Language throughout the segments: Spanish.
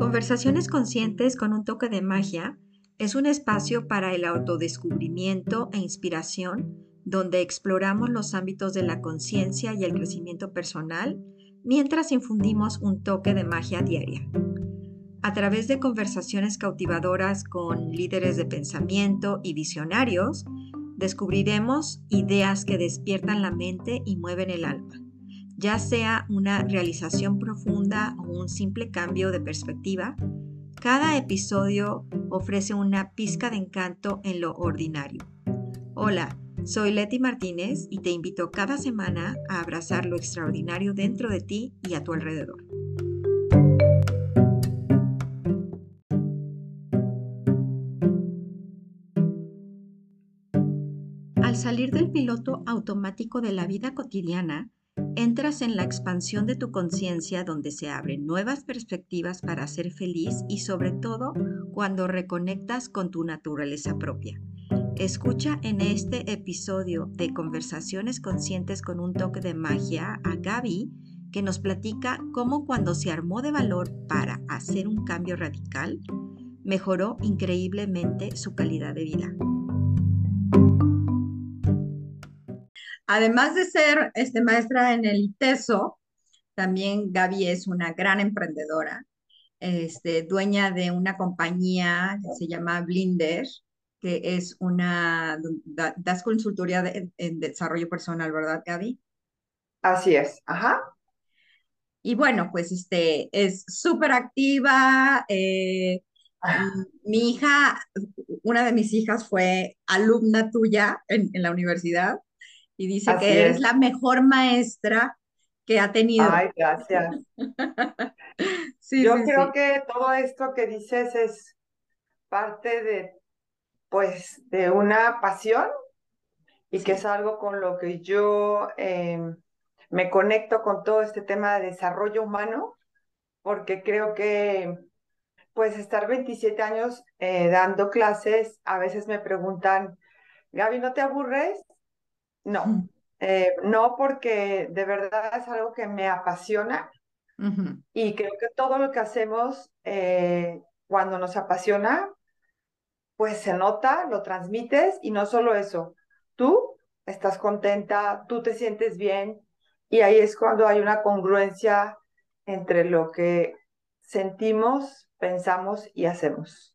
Conversaciones conscientes con un toque de magia es un espacio para el autodescubrimiento e inspiración donde exploramos los ámbitos de la conciencia y el crecimiento personal mientras infundimos un toque de magia diaria. A través de conversaciones cautivadoras con líderes de pensamiento y visionarios, descubriremos ideas que despiertan la mente y mueven el alma ya sea una realización profunda o un simple cambio de perspectiva, cada episodio ofrece una pizca de encanto en lo ordinario. Hola, soy Leti Martínez y te invito cada semana a abrazar lo extraordinario dentro de ti y a tu alrededor. Al salir del piloto automático de la vida cotidiana, entras en la expansión de tu conciencia donde se abren nuevas perspectivas para ser feliz y sobre todo cuando reconectas con tu naturaleza propia. Escucha en este episodio de Conversaciones Conscientes con un toque de magia a Gaby, que nos platica cómo cuando se armó de valor para hacer un cambio radical, mejoró increíblemente su calidad de vida. Además de ser este, maestra en el ITESO, también Gaby es una gran emprendedora, este, dueña de una compañía que se llama Blinder, que es una, das consultoría en desarrollo personal, ¿verdad, Gaby? Así es, ajá. Y bueno, pues este, es súper activa. Eh, mi hija, una de mis hijas fue alumna tuya en, en la universidad y dice que eres la mejor maestra que ha tenido. Ay, gracias. Yo creo que todo esto que dices es parte de, pues, de una pasión y que es algo con lo que yo em, me conecto con todo este tema de desarrollo humano, porque creo que, pues, estar 27 años eh, dando clases, a veces me preguntan, Gaby, ¿no te aburres? No, eh, no porque de verdad es algo que me apasiona y creo que todo lo que hacemos eh, cuando nos apasiona, pues se nota, lo transmites y no solo eso, tú estás contenta, tú te sientes bien y ahí es cuando hay una congruencia entre lo que sentimos, pensamos y hacemos.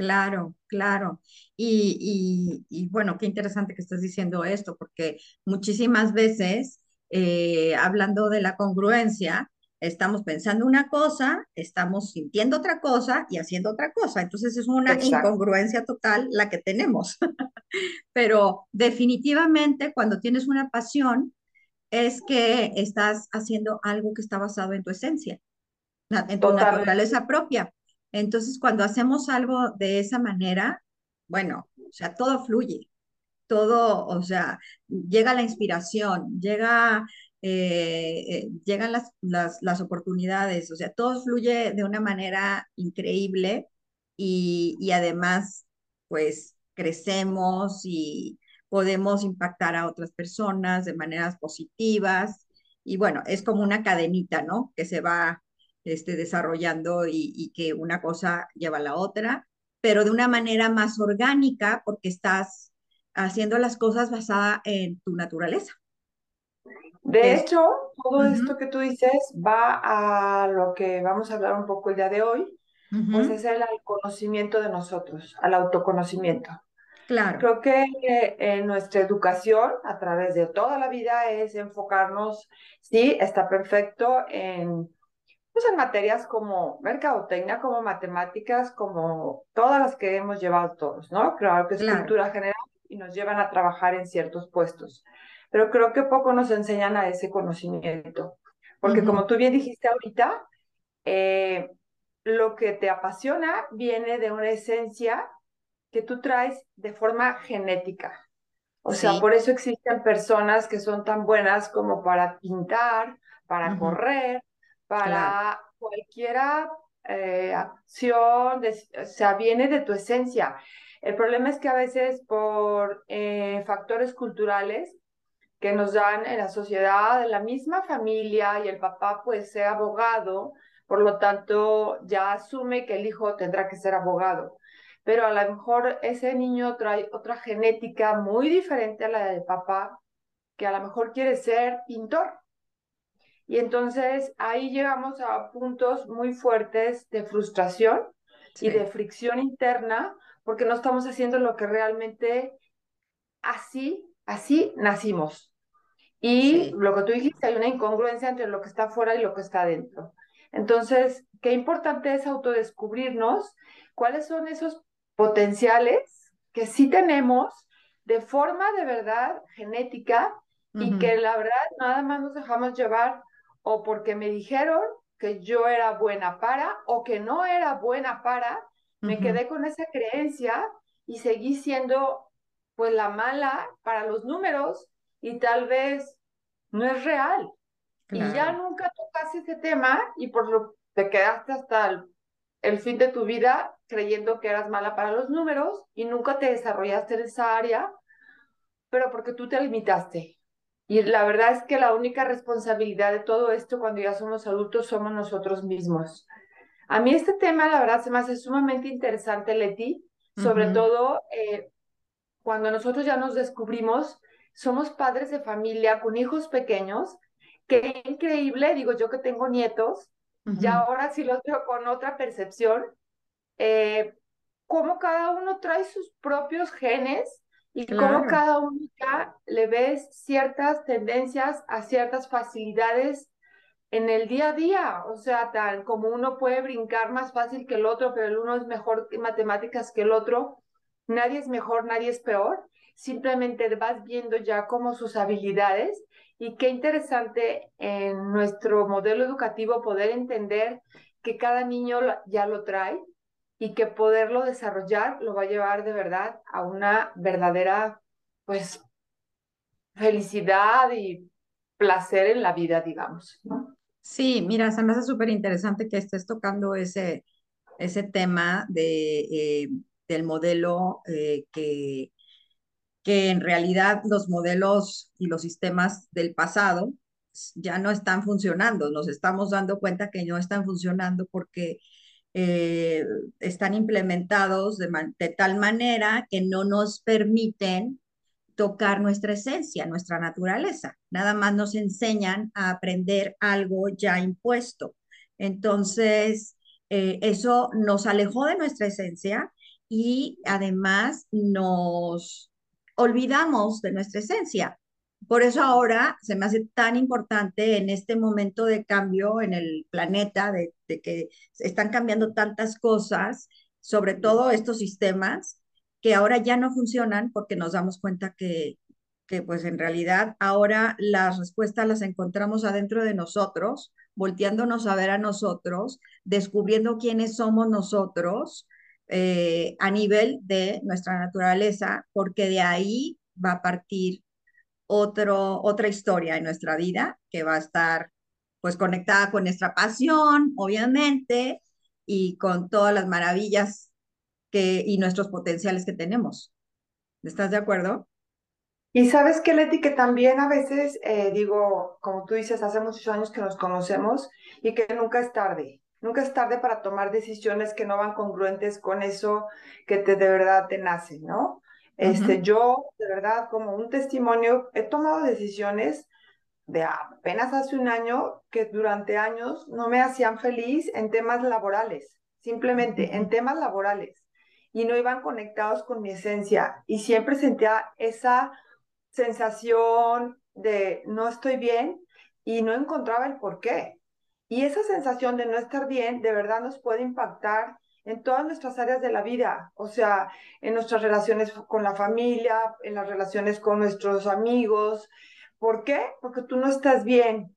Claro, claro. Y, bueno, qué interesante que estés diciendo esto, porque muchísimas veces, eh, hablando de la congruencia, estamos pensando una cosa, estamos sintiendo otra cosa y haciendo otra cosa. Entonces es una incongruencia total la que tenemos. Pero definitivamente cuando tienes una pasión, es que estás haciendo algo que está basado en tu esencia, en tu naturaleza propia. Entonces, cuando hacemos algo de esa manera, bueno, o sea, todo fluye, todo, o sea, llega la inspiración, llega, eh, eh, llegan las, las, oportunidades, o sea, todo fluye de una manera increíble y, y además, pues, crecemos y podemos impactar a otras personas de maneras positivas. Y bueno, es como una cadenita, ¿no? Que se va este, desarrollando y, que una cosa lleva a la otra, pero de una manera más orgánica porque estás haciendo las cosas basada en tu naturaleza. De hecho, todo esto que tú dices va a lo que vamos a hablar un poco el día de hoy, pues es el, conocimiento de nosotros, al autoconocimiento. Claro. Creo que en nuestra educación a través de toda la vida es enfocarnos, sí, está perfecto en pues en materias como mercadotecnia, como matemáticas, como todas las que hemos llevado todos, ¿no? Claro que es cultura general y nos llevan a trabajar en ciertos puestos, pero creo que poco nos enseñan a ese conocimiento, porque como tú bien dijiste ahorita, eh, lo que te apasiona viene de una esencia que tú traes de forma genética. O sea, por eso existen personas que son tan buenas como para pintar, para correr, para cualquiera eh, acción, o sea, viene de tu esencia. El problema es que a veces por eh, factores culturales que nos dan en la sociedad, en la misma familia, y el papá pues sea abogado, por lo tanto ya asume que el hijo tendrá que ser abogado. Pero a lo mejor ese niño trae otra genética muy diferente a la de papá, que a lo mejor quiere ser pintor. Y entonces ahí llegamos a puntos muy fuertes de frustración y de fricción interna, porque no estamos haciendo lo que realmente así, así nacimos. Y lo que tú dijiste, hay una incongruencia entre lo que está fuera y lo que está dentro. Entonces, qué importante es autodescubrirnos cuáles son esos potenciales que sí tenemos de forma de verdad genética y que la verdad nada más nos dejamos llevar o porque me dijeron que yo era buena para o que no era buena para, me quedé con esa creencia y seguí siendo pues la mala para los números y tal vez no es real. Y ya nunca tocaste ese tema y por lo te quedaste hasta el, fin de tu vida creyendo que eras mala para los números y nunca te desarrollaste en esa área, pero porque tú te limitaste. Y la verdad es que la única responsabilidad de todo esto cuando ya somos adultos somos nosotros mismos. A mí este tema, la verdad, se me hace sumamente interesante, Leti, sobre todo eh, cuando nosotros ya nos descubrimos, somos padres de familia con hijos pequeños, qué increíble, digo yo que tengo nietos, y ahora sí los veo con otra percepción, eh, cómo cada uno trae sus propios genes y cómo cada uno ya le ves ciertas tendencias a ciertas facilidades en el día a día, o sea, tal como uno puede brincar más fácil que el otro, pero el uno es mejor en matemáticas que el otro, nadie es mejor, nadie es peor, simplemente vas viendo ya como sus habilidades y qué interesante en nuestro modelo educativo poder entender que cada niño ya lo trae y que poderlo desarrollar lo va a llevar de verdad a una verdadera, pues, felicidad y placer en la vida, digamos. Sí, mira, se me hace súper interesante que estés tocando ese, ese tema de, eh, del modelo eh, que, que en realidad los modelos y los sistemas del pasado ya no están funcionando. Nos estamos dando cuenta que no están funcionando porque eh, están implementados de, tal manera que no nos permiten tocar nuestra esencia, nuestra naturaleza. Nada más nos enseñan a aprender algo ya impuesto. Entonces, eh, eso nos alejó de nuestra esencia y además nos olvidamos de nuestra esencia. Por eso ahora se me hace tan importante en este momento de cambio en el planeta, de, de que están cambiando tantas cosas, sobre todo estos sistemas, que ahora ya no funcionan porque nos damos cuenta que, que pues en realidad ahora las respuestas las encontramos adentro de nosotros, volteándonos a ver a nosotros, descubriendo quiénes somos nosotros eh, a nivel de nuestra naturaleza, porque de ahí va a partir otro, otra historia en nuestra vida que va a estar pues conectada con nuestra pasión, obviamente, y con todas las maravillas que, y nuestros potenciales que tenemos. ¿Estás de acuerdo? Y sabes que, Leti, que también a veces eh, digo, como tú dices, hace muchos años que nos conocemos y que nunca es tarde. Nunca es tarde para tomar decisiones que no van congruentes con eso que te, de verdad te nace, ¿no? Este, Yo, de verdad, como un testimonio, he tomado decisiones de apenas hace un año que durante años no me hacían feliz en temas laborales, simplemente en temas laborales y no iban conectados con mi esencia. Y siempre sentía esa sensación de no estoy bien y no encontraba el por qué. Y esa sensación de no estar bien de verdad nos puede impactar en todas nuestras áreas de la vida, o sea, en nuestras relaciones con la familia, en las relaciones con nuestros amigos. ¿Por qué? Porque tú no estás bien.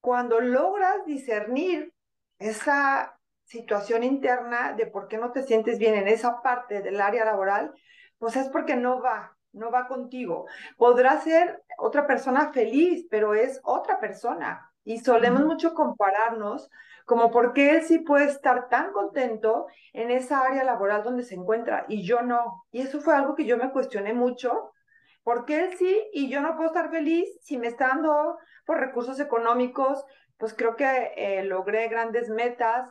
Cuando logras discernir esa situación interna de por qué no te sientes bien en esa parte del área laboral, pues es porque no va, no va contigo. Podrá ser otra persona feliz, pero es otra persona. Y solemos mucho compararnos como por qué él sí puede estar tan contento en esa área laboral donde se encuentra y yo no. Y eso fue algo que yo me cuestioné mucho porque él sí y yo no puedo estar feliz si me está dando por recursos económicos, pues creo que eh, logré grandes metas,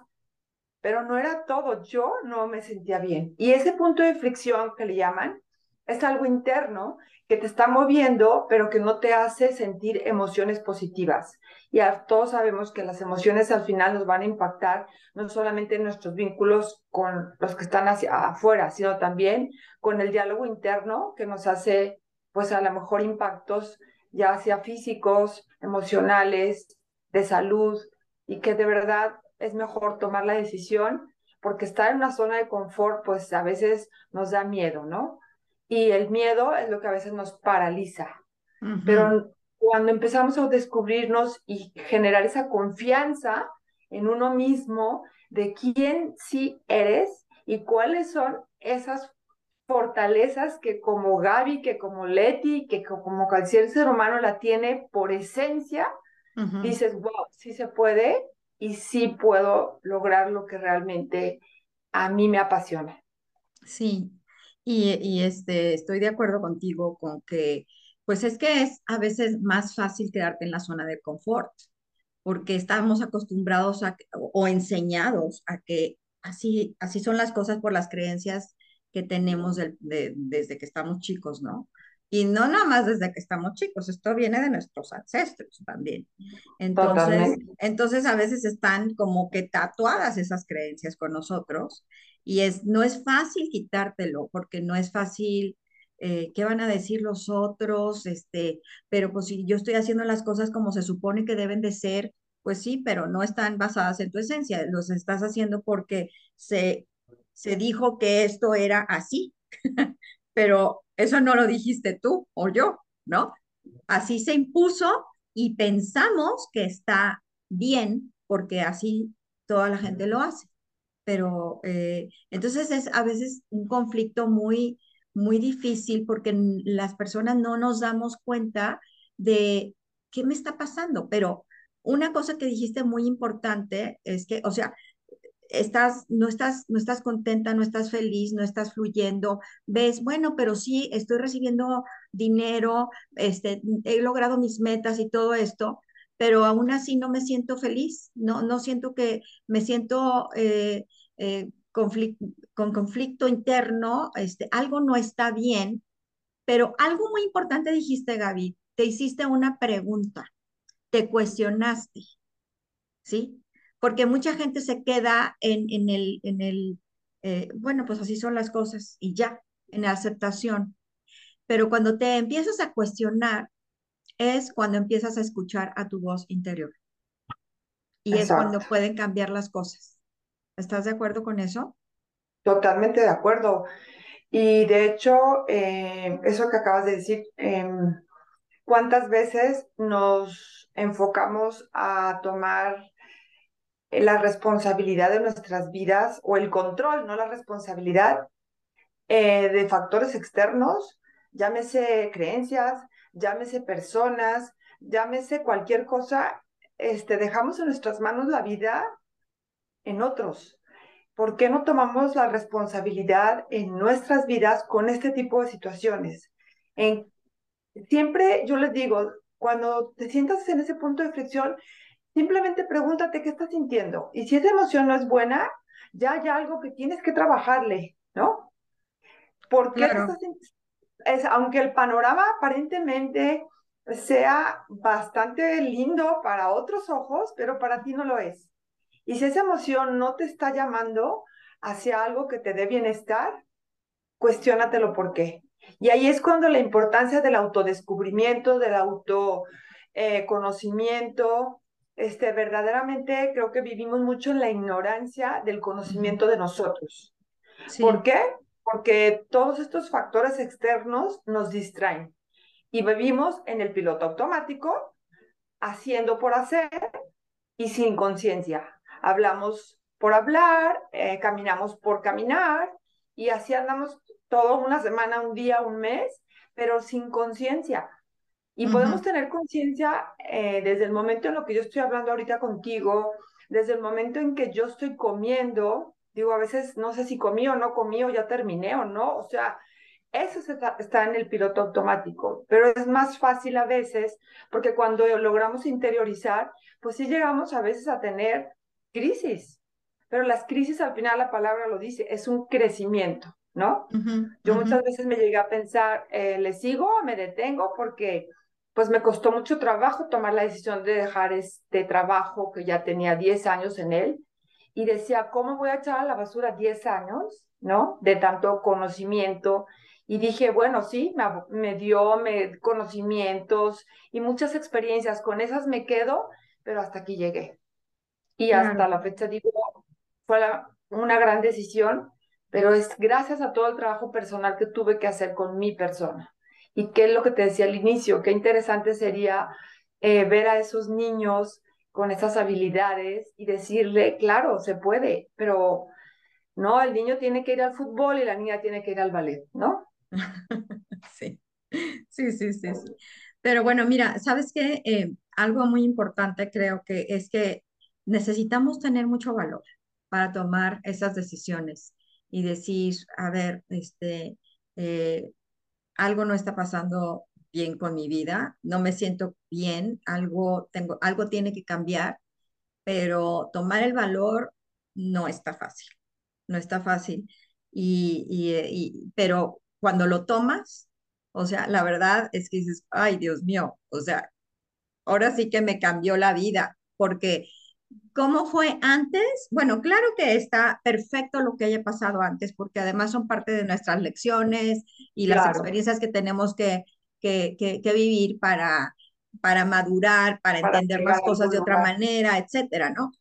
pero no era todo, yo no me sentía bien. Y ese punto de fricción que le llaman es algo interno que te está moviendo, pero que no te hace sentir emociones positivas. Y todos sabemos que las emociones al final nos van a impactar no solamente en nuestros vínculos con los que están hacia afuera, sino también con el diálogo interno que nos hace, pues a lo mejor impactos ya sea físicos, emocionales, de salud, y que de verdad es mejor tomar la decisión porque estar en una zona de confort, pues a veces nos da miedo, ¿no? Y el miedo es lo que a veces nos paraliza. Pero cuando empezamos a descubrirnos y generar esa confianza en uno mismo de quién sí eres y cuáles son esas fortalezas que como Gaby, que como Leti, que como cualquier ser humano la tiene por esencia, dices, wow, sí se puede y sí puedo lograr lo que realmente a mí me apasiona. Sí, y, este, estoy de acuerdo contigo con que, pues es que es a veces más fácil quedarte en la zona de confort, porque estamos acostumbrados a, o enseñados a que así, así son las cosas por las creencias que tenemos desde que estamos chicos, ¿no? Y no nada más desde que estamos chicos, esto viene de nuestros ancestros también. Entonces, entonces a veces están como que tatuadas esas creencias con nosotros y es, no es fácil quitártelo, porque no es fácil, eh, ¿qué van a decir los otros? Este, pero pues si yo estoy haciendo las cosas como se supone que deben de ser, pues sí, pero no están basadas en tu esencia, los estás haciendo porque se, se dijo que esto era así, pero eso no lo dijiste tú o yo, ¿no? Así se impuso y pensamos que está bien porque así toda la gente lo hace pero eh, entonces es a veces un conflicto muy, muy difícil porque las personas no nos damos cuenta de qué me está pasando, pero una cosa que dijiste muy importante es que, o sea, estás, no estás, no estás contenta, no estás feliz, no estás fluyendo, ves, bueno, pero sí, estoy recibiendo dinero, este, he logrado mis metas y todo esto, pero aún así no me siento feliz, no, no siento que me siento eh, eh, con conflicto interno, este, algo no está bien, pero algo muy importante dijiste, Gaby, te hiciste una pregunta, te cuestionaste, ¿sí? Porque mucha gente se queda en, en el, en el eh, bueno, pues así son las cosas y ya, en la aceptación. Pero cuando te empiezas a cuestionar, es cuando empiezas a escuchar a tu voz interior. Y es cuando pueden cambiar las cosas. ¿Estás de acuerdo con eso? Totalmente de acuerdo. Y de hecho, eh, eso que acabas de decir, em, ¿cuántas veces nos enfocamos a tomar la responsabilidad de nuestras vidas o el control, no la responsabilidad eh, de factores externos, llámese creencias, llámese personas, llámese cualquier cosa, este, dejamos en nuestras manos la vida en otros. ¿Por qué no tomamos la responsabilidad en nuestras vidas con este tipo de situaciones? En, siempre yo les digo, cuando te sientas en ese punto de fricción, simplemente pregúntate qué estás sintiendo. Y si esa emoción no es buena, ya hay algo que tienes que trabajarle, ¿no? ¿Por qué estás es, aunque el panorama aparentemente sea bastante lindo para otros ojos, pero para ti no lo es. Y si esa emoción no te está llamando hacia algo que te dé bienestar, cuestiónatelo por qué. Y ahí es cuando la importancia del autodescubrimiento, del autoconocimiento, eh, este, verdaderamente creo que vivimos mucho en la ignorancia del conocimiento de nosotros. ¿Por qué? Porque todos estos factores externos nos distraen. Y vivimos en el piloto automático, haciendo por hacer y sin conciencia. Hablamos por hablar, eh, caminamos por caminar y así andamos todo una semana, un día, un mes, pero sin conciencia. Y podemos tener conciencia eh, desde el momento en lo que yo estoy hablando ahorita contigo, desde el momento en que yo estoy comiendo, digo, a veces no sé si comí o no comí o ya terminé o no, o sea, eso está en el piloto automático, pero es más fácil a veces porque cuando logramos interiorizar, pues sí llegamos a veces a tener crisis, pero las crisis al final la palabra lo dice, es un crecimiento, ¿no? Yo muchas veces me llegué a pensar, eh, ¿le sigo o me detengo? Porque pues me costó mucho trabajo tomar la decisión de dejar este trabajo que ya tenía 10 años en él y decía, ¿cómo voy a echar a la basura 10 años, ¿no? De tanto conocimiento y dije, bueno, sí, me, dio me, conocimientos y muchas experiencias, con esas me quedo, pero hasta aquí llegué. Y hasta la fecha digo, fue una gran decisión, pero es gracias a todo el trabajo personal que tuve que hacer con mi persona. Y qué es lo que te decía al inicio, qué interesante sería eh, ver a esos niños con esas habilidades y decirle, claro, se puede, pero no, el niño tiene que ir al fútbol y la niña tiene que ir al ballet, ¿no? sí. sí, sí, sí, sí. Pero bueno, mira, ¿sabes qué? Eh, algo muy importante creo que es que necesitamos tener mucho valor para tomar esas decisiones y decir, a ver, este, eh, algo no está pasando bien con mi vida, no me siento bien, algo, tengo, algo tiene que cambiar, pero tomar el valor no está fácil, no está fácil. Y, y, pero cuando lo tomas, o sea, la verdad es que dices, ay, Dios mío, o sea, ahora sí que me cambió la vida, porque ¿cómo fue antes? Bueno, claro que está perfecto lo que haya pasado antes, porque además son parte de nuestras lecciones y las experiencias que tenemos que, que, que, vivir para, para madurar, para, entender las cosas de otra manera, etcétera, ¿no?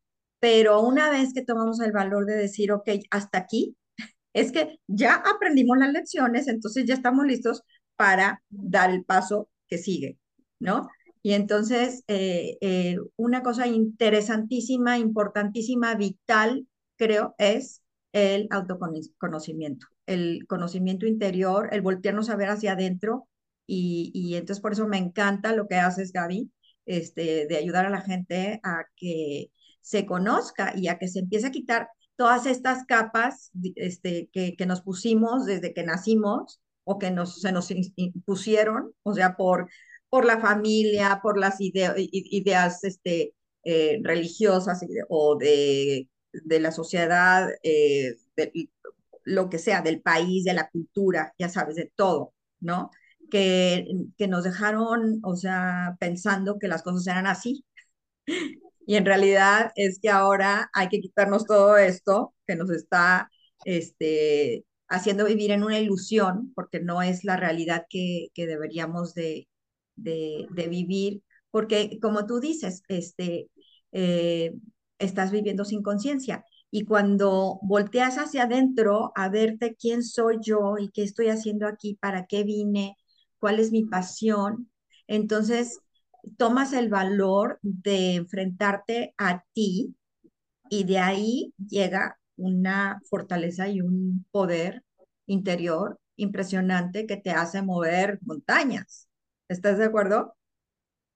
Pero una vez que tomamos el valor de decir, ok, hasta aquí, es que ya aprendimos las lecciones, entonces ya estamos listos para dar el paso que sigue, ¿no? Y entonces, eh, eh, una cosa interesantísima, importantísima, vital, creo, es el autoconocimiento, el conocimiento interior, el voltearnos a ver hacia adentro. Y, entonces por eso me encanta lo que haces, Gaby, este, de ayudar a la gente a que se conozca y a que se empiece a quitar todas estas capas este, que, que nos pusimos desde que nacimos o que nos, se nos impusieron, o sea, por, por la familia, por las ideas este, eh, religiosas o de, de, la sociedad, eh, lo que sea, del país, de la cultura, ya sabes, de todo, ¿no? Que, que nos dejaron, o sea, pensando que las cosas eran así y en realidad es que ahora hay que quitarnos todo esto que nos está este, haciendo vivir en una ilusión, porque no es la realidad que, que deberíamos de, de, vivir, porque como tú dices, este, eh, estás viviendo sin conciencia. Y cuando volteas hacia adentro a verte quién soy yo y qué estoy haciendo aquí, para qué vine, cuál es mi pasión, entonces tomas el valor de enfrentarte a ti y de ahí llega una fortaleza y un poder interior impresionante que te hace mover montañas. ¿Estás de acuerdo?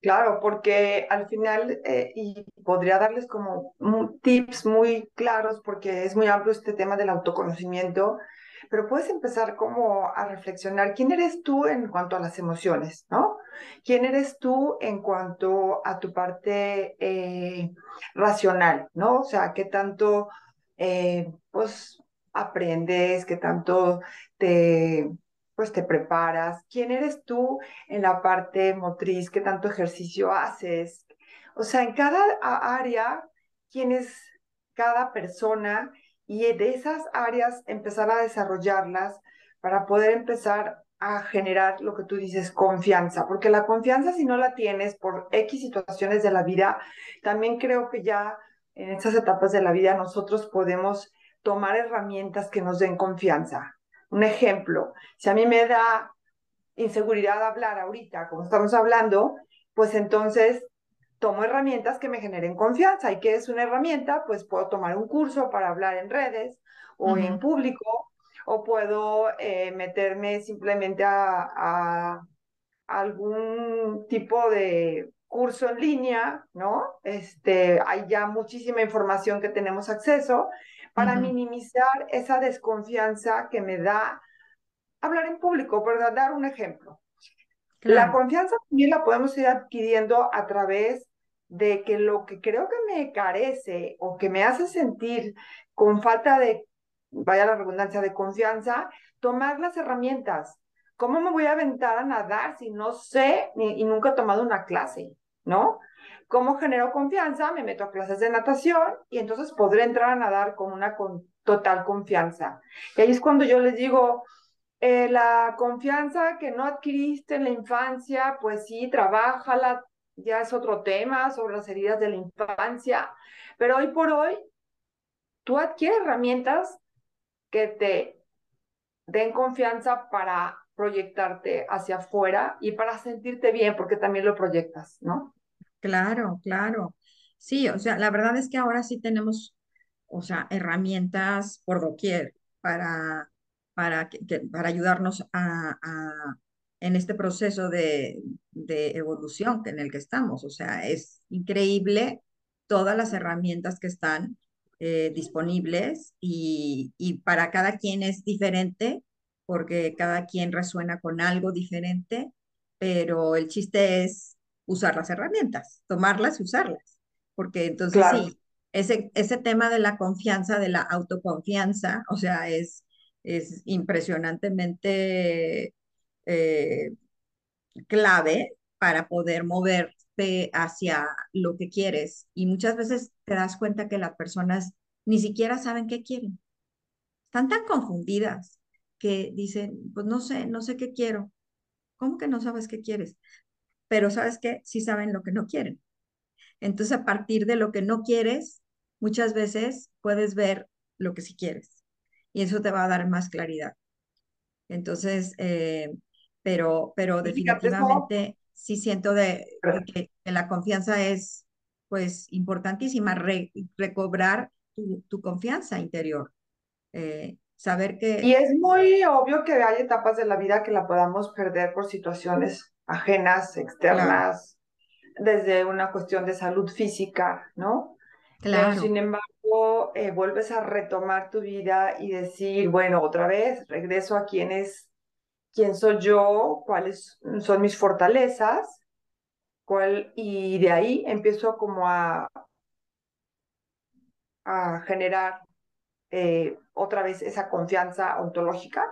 Claro, porque al final, eh, y podría darles como tips muy claros, porque es muy amplio este tema del autoconocimiento, pero puedes empezar como a reflexionar quién eres tú en cuanto a las emociones, ¿no? ¿Quién eres tú en cuanto a tu parte eh, racional, ¿no? O sea, qué tanto, eh, pues, aprendes, qué tanto te, pues, te preparas, quién eres tú en la parte motriz, qué tanto ejercicio haces. O sea, en cada área, quién es cada persona y de esas áreas empezar a desarrollarlas para poder empezar a generar lo que tú dices, confianza, porque la confianza si no la tienes por X situaciones de la vida, también creo que ya en estas etapas de la vida nosotros podemos tomar herramientas que nos den confianza. Un ejemplo, si a mí me da inseguridad hablar ahorita, como estamos hablando, pues entonces tomo herramientas que me generen confianza. ¿Y qué es una herramienta? Pues puedo tomar un curso para hablar en redes o en público, o puedo eh, meterme simplemente a, algún tipo de curso en línea, ¿no? Este, hay ya muchísima información que tenemos acceso para minimizar esa desconfianza que me da hablar en público, ¿verdad? Dar un ejemplo. La confianza también la podemos ir adquiriendo a través de que lo que creo que me carece o que me hace sentir con falta de, vaya la redundancia, de confianza, tomar las herramientas. ¿Cómo me voy a aventar a nadar si no sé y nunca he tomado una clase? ¿No? ¿Cómo genero confianza? Me meto a clases de natación y entonces podré entrar a nadar con una con total confianza. Y ahí es cuando yo les digo, eh, la confianza que no adquiriste en la infancia, pues sí, trabájala, ya es otro tema sobre las heridas de la infancia, pero hoy por hoy tú adquieres herramientas que te den confianza para proyectarte hacia afuera y para sentirte bien, porque también lo proyectas, ¿no? Claro, claro. Sí, o sea, la verdad es que ahora sí tenemos, o sea, herramientas por doquier para, para, para ayudarnos a, en este proceso de, evolución en el que estamos. O sea, es increíble todas las herramientas que están eh, disponibles y, para cada quien es diferente porque cada quien resuena con algo diferente, pero el chiste es usar las herramientas, tomarlas y usarlas, porque entonces sí, ese, ese tema de la confianza, de la autoconfianza, o sea, es, es impresionantemente eh, clave para poder moverte hacia lo que quieres. Y muchas veces te das cuenta que las personas ni siquiera saben qué quieren. Están tan confundidas que dicen, pues no sé, no sé qué quiero. ¿Cómo que no sabes qué quieres? Pero sabes que sí saben lo que no quieren. Entonces, a partir de lo que no quieres, muchas veces puedes ver lo que sí quieres. Y eso te va a dar más claridad. Entonces, eh, pero, pero definitivamente sí siento de, que, la confianza es pues importantísima, recobrar tu, confianza interior. Eh, saber que... Y es muy obvio que hay etapas de la vida que la podamos perder por situaciones ajenas, externas, desde una cuestión de salud física, ¿no? Claro. Pero sin embargo, eh, vuelves a retomar tu vida y decir, bueno, otra vez, regreso a quienes quién soy yo, cuáles son mis fortalezas, cuál, y de ahí empiezo como a, a generar eh, otra vez esa confianza ontológica,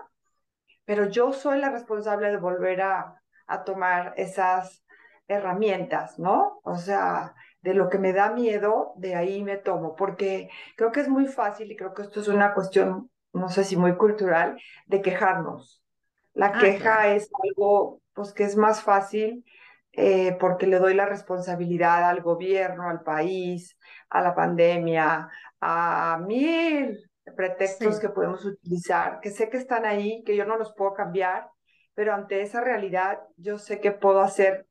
pero yo soy la responsable de volver a, a tomar esas herramientas, ¿no? O sea, de lo que me da miedo, de ahí me tomo, porque creo que es muy fácil y creo que esto es una cuestión, no sé si muy cultural, de quejarnos. La ah, queja es algo pues, que es más fácil eh, porque le doy la responsabilidad al gobierno, al país, a la pandemia, a mil pretextos que podemos utilizar, que sé que están ahí, que yo no los puedo cambiar, pero ante esa realidad yo sé que puedo hacer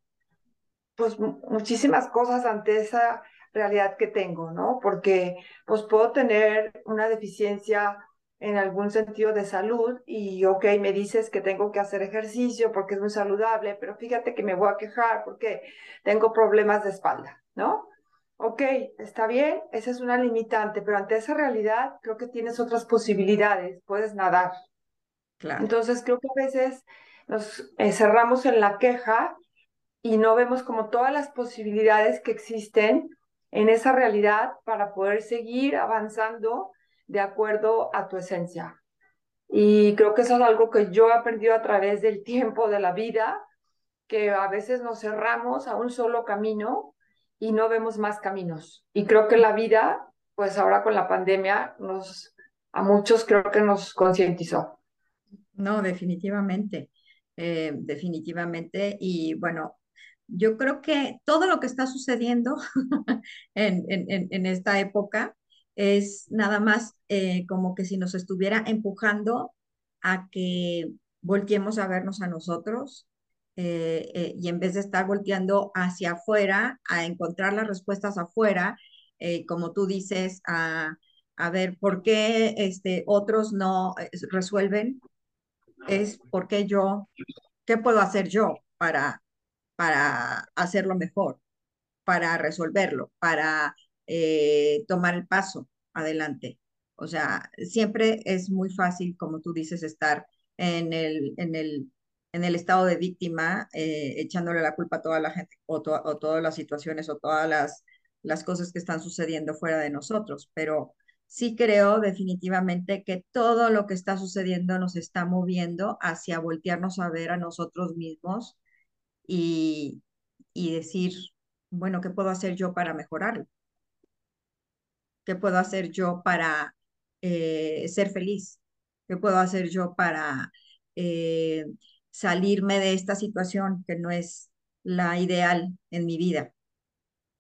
pues muchísimas cosas ante esa realidad que tengo, ¿no? Porque pues puedo tener una deficiencia en algún sentido de salud y, ok, me dices que tengo que hacer ejercicio porque es muy saludable, pero fíjate que me voy a quejar porque tengo problemas de espalda, ¿no? Ok, está bien, esa es una limitante, pero ante esa realidad creo que tienes otras posibilidades, puedes nadar. Claro. Entonces creo que a veces nos cerramos en la queja y no vemos como todas las posibilidades que existen en esa realidad para poder seguir avanzando de acuerdo a tu esencia. Y creo que eso es algo que yo he aprendido a través del tiempo de la vida, que a veces nos cerramos a un solo camino y no vemos más caminos. Y creo que la vida, pues ahora con la pandemia, nos, a muchos creo que nos concientizó. No, definitivamente, eh, definitivamente. Y bueno, yo creo que todo lo que está sucediendo en, en, en esta época es nada más eh, como que si nos estuviera empujando a que volteemos a vernos a nosotros eh, eh, y en vez de estar volteando hacia afuera, a encontrar las respuestas afuera, como tú dices, a, a, ver por qué este, otros no resuelven, es porque yo, ¿qué puedo hacer yo para, para hacerlo mejor, para resolverlo, para eh, tomar el paso adelante. O sea, siempre es muy fácil, como tú dices, estar en el, en el, en el estado de víctima, eh, echándole la culpa a toda la gente o, o todas las situaciones o todas las, las cosas que están sucediendo fuera de nosotros, pero sí creo definitivamente que todo lo que está sucediendo nos está moviendo hacia voltearnos a ver a nosotros mismos y, y decir, bueno, ¿qué puedo hacer yo para mejorarlo? ¿Qué puedo hacer yo para eh, ser feliz? ¿Qué puedo hacer yo para eh, salirme de esta situación que no es la ideal en mi vida?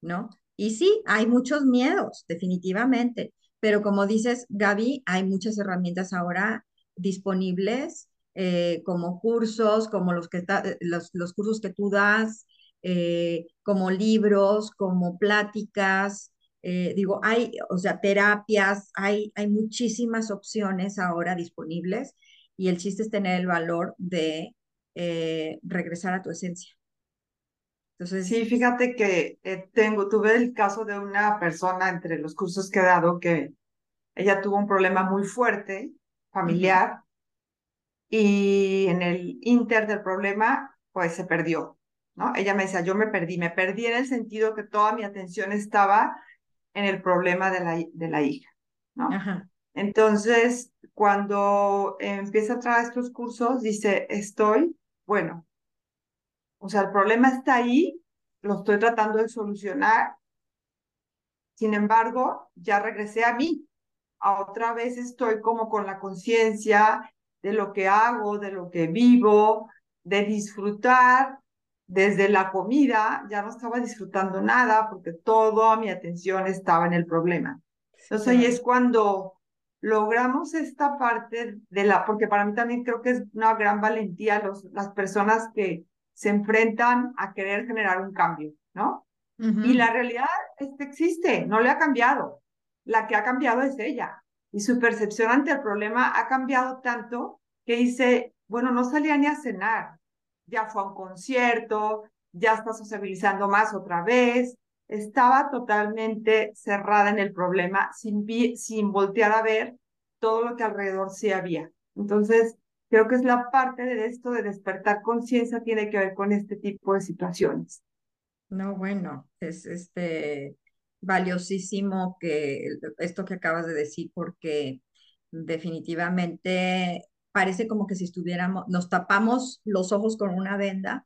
¿No? Y sí, hay muchos miedos, definitivamente, pero como dices, Gaby, hay muchas herramientas ahora disponibles, eh, como cursos, como los, que los, los cursos que tú das, como libros, como pláticas, eh, digo, hay, o sea, terapias, hay, hay muchísimas opciones ahora disponibles y el chiste es tener el valor de eh, regresar a tu esencia. Entonces, sí, fíjate que eh, tengo, tuve el caso de una persona entre los cursos que he dado que ella tuvo un problema muy fuerte familiar y en el inter del problema, pues se perdió, ¿no? Ella me decía, yo me perdí, me perdí en el sentido que toda mi atención estaba en el problema de la, de la hija, ¿no? Entonces, cuando empieza a traer estos cursos, dice, estoy, bueno, o sea, el problema está ahí, lo estoy tratando de solucionar, sin embargo, ya regresé a mí, a otra vez estoy como con la conciencia de lo que hago, de lo que vivo, de disfrutar desde la comida ya no estaba disfrutando nada porque toda mi atención estaba en el problema. Entonces ahí es cuando logramos esta parte de la, porque para mí también creo que es una gran valentía los, las personas que se enfrentan a querer generar un cambio, ¿no? Y la realidad es que existe, no le ha cambiado. La que ha cambiado es ella. Y su percepción ante el problema ha cambiado tanto que dice, bueno, no salía ni a cenar, ya fue a un concierto, ya está sociabilizando más otra vez, estaba totalmente cerrada en el problema sin, sin voltear a ver todo lo que alrededor sí había. Entonces, creo que es la parte de esto de despertar conciencia tiene que ver con este tipo de situaciones. No, bueno, es este valiosísimo que esto que acabas de decir porque definitivamente parece como que si estuviéramos, nos tapamos los ojos con una venda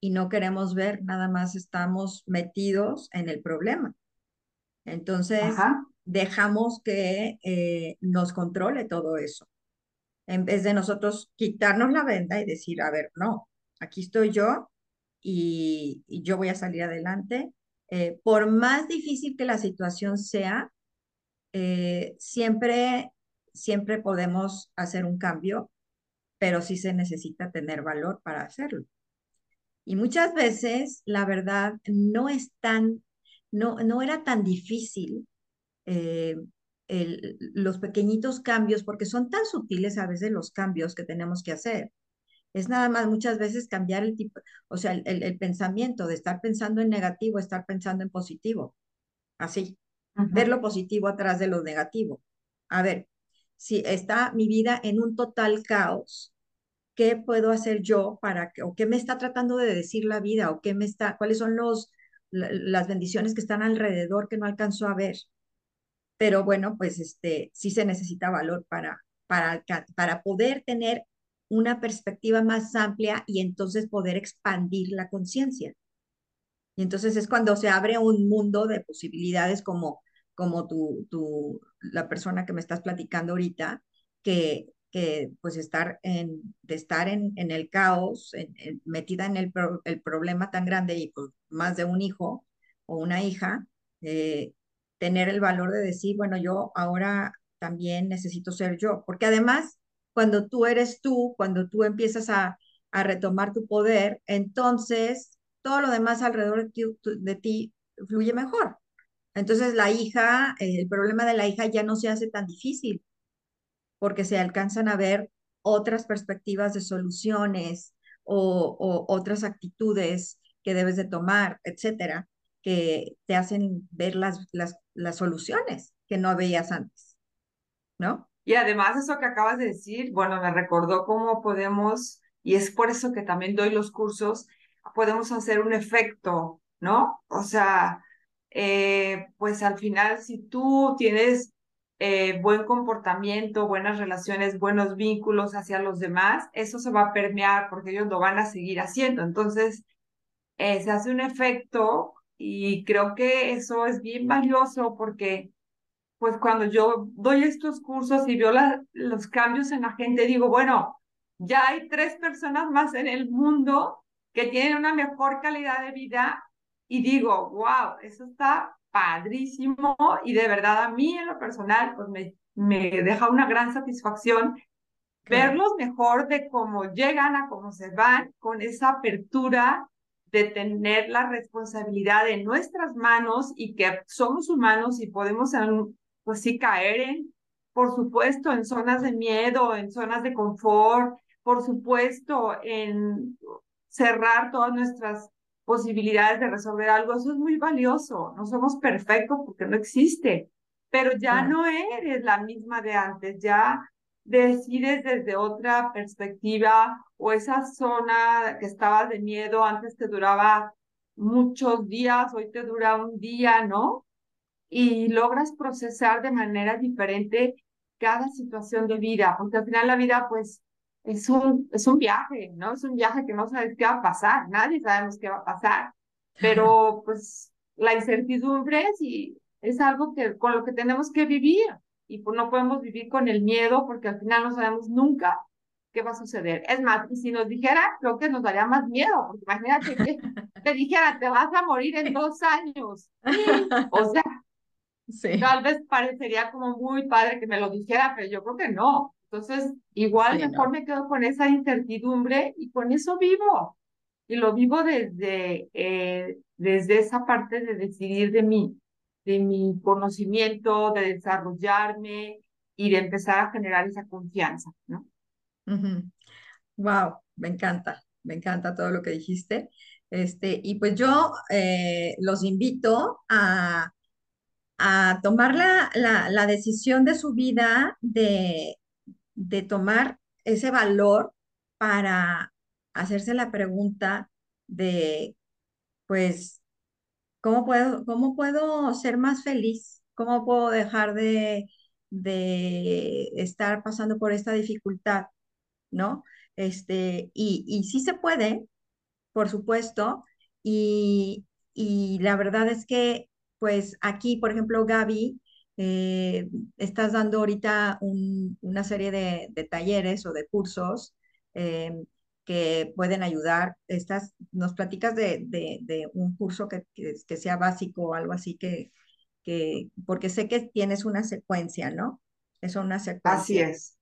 y no queremos ver, nada más estamos metidos en el problema. Entonces, dejamos que eh, nos controle todo eso. En vez de nosotros quitarnos la venda y decir, a ver, no, aquí estoy yo y, yo voy a salir adelante. Eh, por más difícil que la situación sea, eh, siempre siempre podemos hacer un cambio, pero sí se necesita tener valor para hacerlo. Y muchas veces, la verdad, no es tan, no, no era tan difícil eh, los pequeñitos cambios, porque son tan sutiles a veces los cambios que tenemos que hacer. Es nada más muchas veces cambiar el tipo, o sea, el, el pensamiento de estar pensando en negativo, estar pensando en positivo. Así, ver lo positivo atrás de lo negativo. A ver, si está mi vida en un total caos, ¿qué puedo hacer yo para que, o qué me está tratando de decir la vida, o qué me está, cuáles son los, las bendiciones que están alrededor que no alcanzo a ver? Pero bueno, pues este, sí se necesita valor para, para, para poder tener una perspectiva más amplia y entonces poder expandir la conciencia. Y entonces es cuando se abre un mundo de posibilidades como como tu, tu, la persona que me estás platicando ahorita, que, que pues estar en, de estar en, en el caos, metida en el, el, problema tan grande y pues más de un hijo o una hija, eh, tener el valor de decir, bueno, yo ahora también necesito ser yo, porque además, cuando tú eres tú, cuando tú empiezas a, a retomar tu poder, entonces todo lo demás alrededor de ti, de ti fluye mejor. Entonces la hija, el problema de la hija ya no se hace tan difícil porque se alcanzan a ver otras perspectivas de soluciones o, otras actitudes que debes de tomar, etcétera, que te hacen ver las, las, las soluciones que no veías antes, ¿no? Y además eso que acabas de decir, bueno, me recordó cómo podemos, y es por eso que también doy los cursos, podemos hacer un efecto, ¿no? O sea, eh, pues al final, si tú tienes eh, buen comportamiento, buenas relaciones, buenos vínculos hacia los demás, eso se va a permear porque ellos lo van a seguir haciendo. Entonces, eh, se hace un efecto y creo que eso es bien valioso porque, pues cuando yo doy estos cursos y veo los cambios en la gente, digo, bueno, ya hay tres personas más en el mundo que tienen una mejor calidad de vida y digo, wow, eso está padrísimo y de verdad a mí en lo personal pues me, me deja una gran satisfacción verlos mejor de cómo llegan a cómo se van con esa apertura de tener la responsabilidad en nuestras manos y que somos humanos y podemos pues sí caer en, por supuesto, en zonas de miedo, en zonas de confort, por supuesto, en cerrar todas nuestras posibilidades de resolver algo, eso es muy valioso. No somos perfectos porque no existe, pero ya no eres la misma de antes, ya decides desde otra perspectiva o esa zona que estaba de miedo antes te duraba muchos días, hoy te dura un día, ¿no? Y logras procesar de manera diferente cada situación de vida, porque al final la vida pues es un, es un viaje, ¿no? Es un viaje que no sabes qué va a pasar, nadie sabemos qué va a pasar, pero pues la incertidumbre sí, es algo que, con lo que tenemos que vivir y pues no podemos vivir con el miedo porque al final no sabemos nunca qué va a suceder. Es más, y si nos dijera, creo que nos daría más miedo, porque imagínate que te dijera, te vas a morir en dos años. O sea, sí. tal vez parecería como muy padre que me lo dijera, pero yo creo que no. Entonces, igual mejor me quedo con esa incertidumbre y con eso vivo. Y lo vivo desde, eh, desde esa parte de decidir de mí, de mi conocimiento, de desarrollarme y de empezar a generar esa confianza, ¿no? Wow, me encanta, me encanta todo lo que dijiste. Este, y pues yo eh, los invito a, a tomar la, la, la, decisión de su vida de, de tomar ese valor para hacerse la pregunta de, pues, ¿cómo puedo, cómo puedo ser más feliz? ¿Cómo puedo dejar de, de estar pasando por esta dificultad? ¿No? Este, y, y sí se puede, por supuesto, y, y la verdad es que, pues aquí, por ejemplo, Gaby, eh, estás dando ahorita una serie de, talleres o de cursos eh, que pueden ayudar. Estás, nos platicas de, de, un curso que, que, sea básico o algo así que, que, porque sé que tienes una secuencia, ¿no? Es una secuencia. Así es.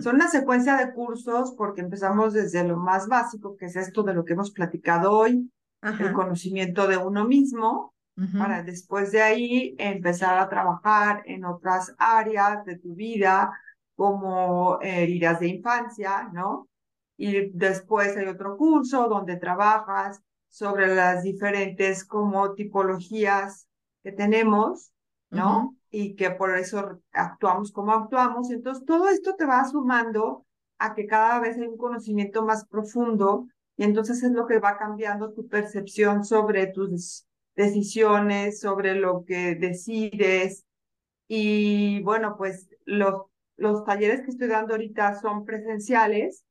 Son una secuencia de cursos porque empezamos desde lo más básico, que es esto de lo que hemos platicado hoy, el conocimiento de uno mismo, para después de ahí empezar a trabajar en otras áreas de tu vida, como heridas de infancia, ¿no? Y después hay otro curso donde trabajas sobre las diferentes como tipologías que tenemos, ¿no? Y que por eso actuamos como actuamos. Entonces, todo esto te va sumando a que cada vez hay un conocimiento más profundo y entonces es lo que va cambiando tu percepción sobre tus decisiones, sobre lo que decides. Y bueno, pues los, los talleres que estoy dando ahorita son presenciales,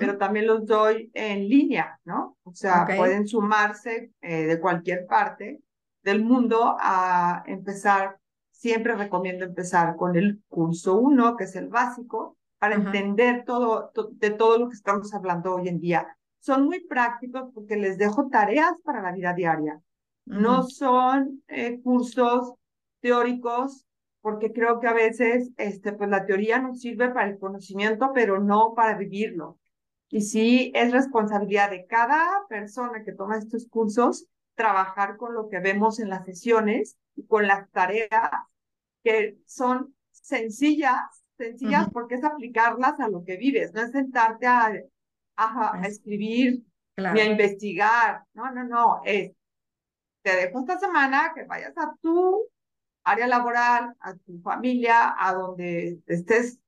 pero también los doy en línea, ¿no? O sea, pueden sumarse eh, de cualquier parte del mundo a empezar. Siempre recomiendo empezar con el curso 1, que es el básico, para entender todo, de todo lo que estamos hablando hoy en día. Son muy prácticos porque les dejo tareas para la vida diaria. No son eh, cursos teóricos, porque creo que a veces este, pues la teoría nos sirve para el conocimiento, pero no para vivirlo. Y sí es responsabilidad de cada persona que toma estos cursos trabajar con lo que vemos en las sesiones y con las tareas que son sencillas, sencillas porque es aplicarlas a lo que vives, no es sentarte a, a, escribir ni a investigar, no, no, no, es te dejo esta semana que vayas a tu área laboral, a tu familia, a donde estés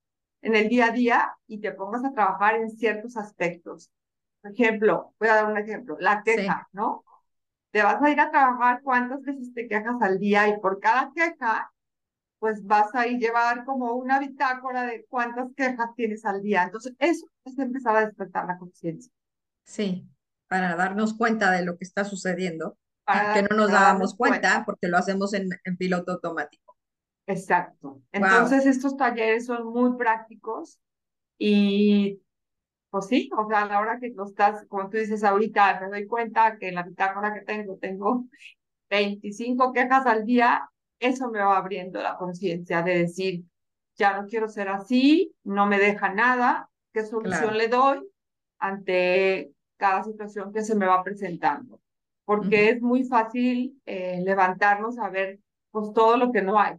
en el día a día y te pongas a trabajar en ciertos aspectos. Por ejemplo, voy a dar un ejemplo, la queja, ¿no? Te vas a ir a trabajar cuántas veces te quejas al día y por cada queja, pues vas a ir llevar como una bitácora de cuántas quejas tienes al día. Entonces, eso es empezar a despertar la conciencia. Sí, para darnos cuenta de lo que está sucediendo, que no nos dábamos cuenta, porque lo hacemos en, en piloto automático. Exacto. Entonces, estos talleres son muy prácticos y pues sí, o sea, a la hora que lo estás, como tú dices ahorita, me doy cuenta que en la bitácora que tengo, tengo 25 quejas al día, eso me va abriendo la conciencia de decir, ya no quiero ser así, no me deja nada, ¿qué solución le doy ante cada situación que se me va presentando? Porque es muy fácil eh, levantarnos a ver pues todo lo que no hay.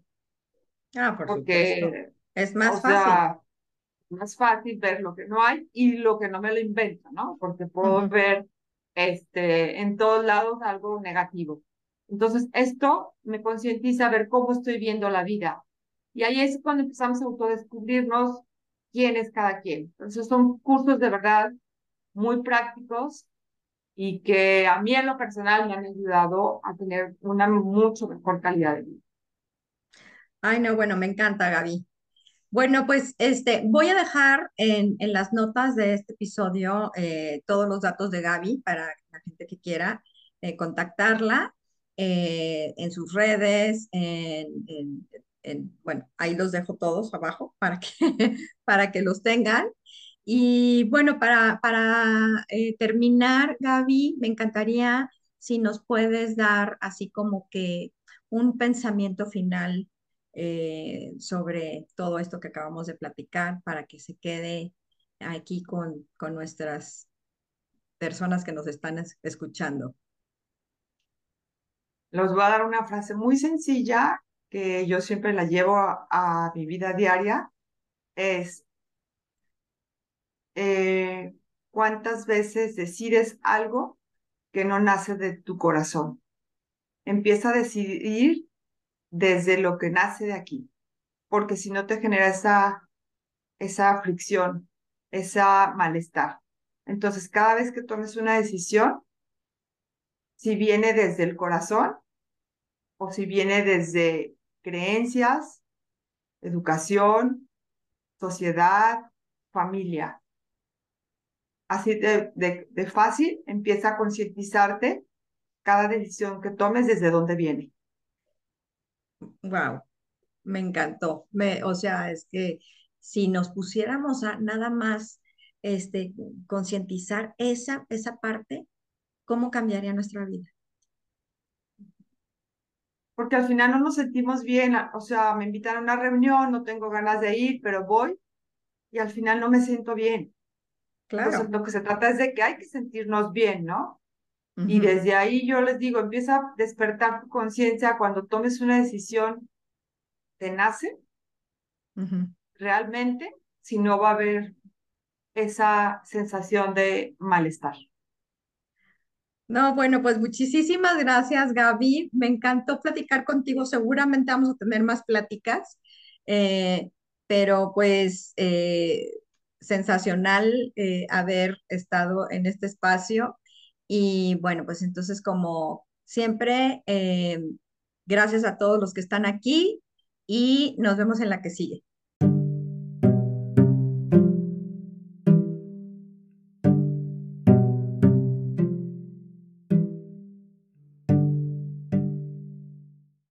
Ah, por Porque, Es más fácil más fácil ver lo que no hay y lo que no me lo invento, ¿no? Porque puedo ver este, en todos lados algo negativo. Entonces, esto me concientiza a ver cómo estoy viendo la vida. Y ahí es cuando empezamos a autodescubrirnos quién es cada quien. Entonces, son cursos de verdad muy prácticos y que a mí en lo personal me han ayudado a tener una mucho mejor calidad de vida. Ay, no, bueno, me encanta, Gaby. Bueno, pues este, voy a dejar en, las notas de este episodio eh, todos los datos de Gaby para la gente que quiera eh, contactarla eh, en sus redes, en, bueno, ahí los dejo todos abajo para que, para que los tengan. Y bueno, para, para terminar, Gaby, me encantaría si nos puedes dar así como que un pensamiento final eh, sobre todo esto que acabamos de platicar para que se quede aquí con, con nuestras personas que nos están escuchando. Les voy a dar una frase muy sencilla que yo siempre la llevo a, mi vida diaria. Es, eh, ¿cuántas veces decides algo que no nace de tu corazón? Empieza a decidir desde lo que nace de aquí, porque si no te genera esa, esa aflicción, esa malestar. Entonces, cada vez que tomes una decisión, si viene desde el corazón o si viene desde creencias, educación, sociedad, familia. Así de, de, de fácil empieza a concientizarte cada decisión que tomes desde dónde viene. Wow, me encantó. Me, o sea, es que si nos pusiéramos a nada más este, concientizar esa, esa parte, ¿cómo cambiaría nuestra vida? Porque al final no nos sentimos bien, o sea, me invitan a una reunión, no tengo ganas de ir, pero voy y al final no me siento bien. Claro. Entonces, lo que se trata es de que hay que sentirnos bien, ¿no? Y desde ahí yo les digo, empieza a despertar tu conciencia cuando tomes una decisión, te nace realmente, si no va a haber esa sensación de malestar. No, bueno, pues muchísimas gracias, Gaby. Me encantó platicar contigo. Seguramente vamos a tener más pláticas, eh, pero pues eh, sensacional eh, haber estado en este espacio y bueno, pues entonces como siempre, eh, gracias a todos los que están aquí y nos vemos en la que sigue.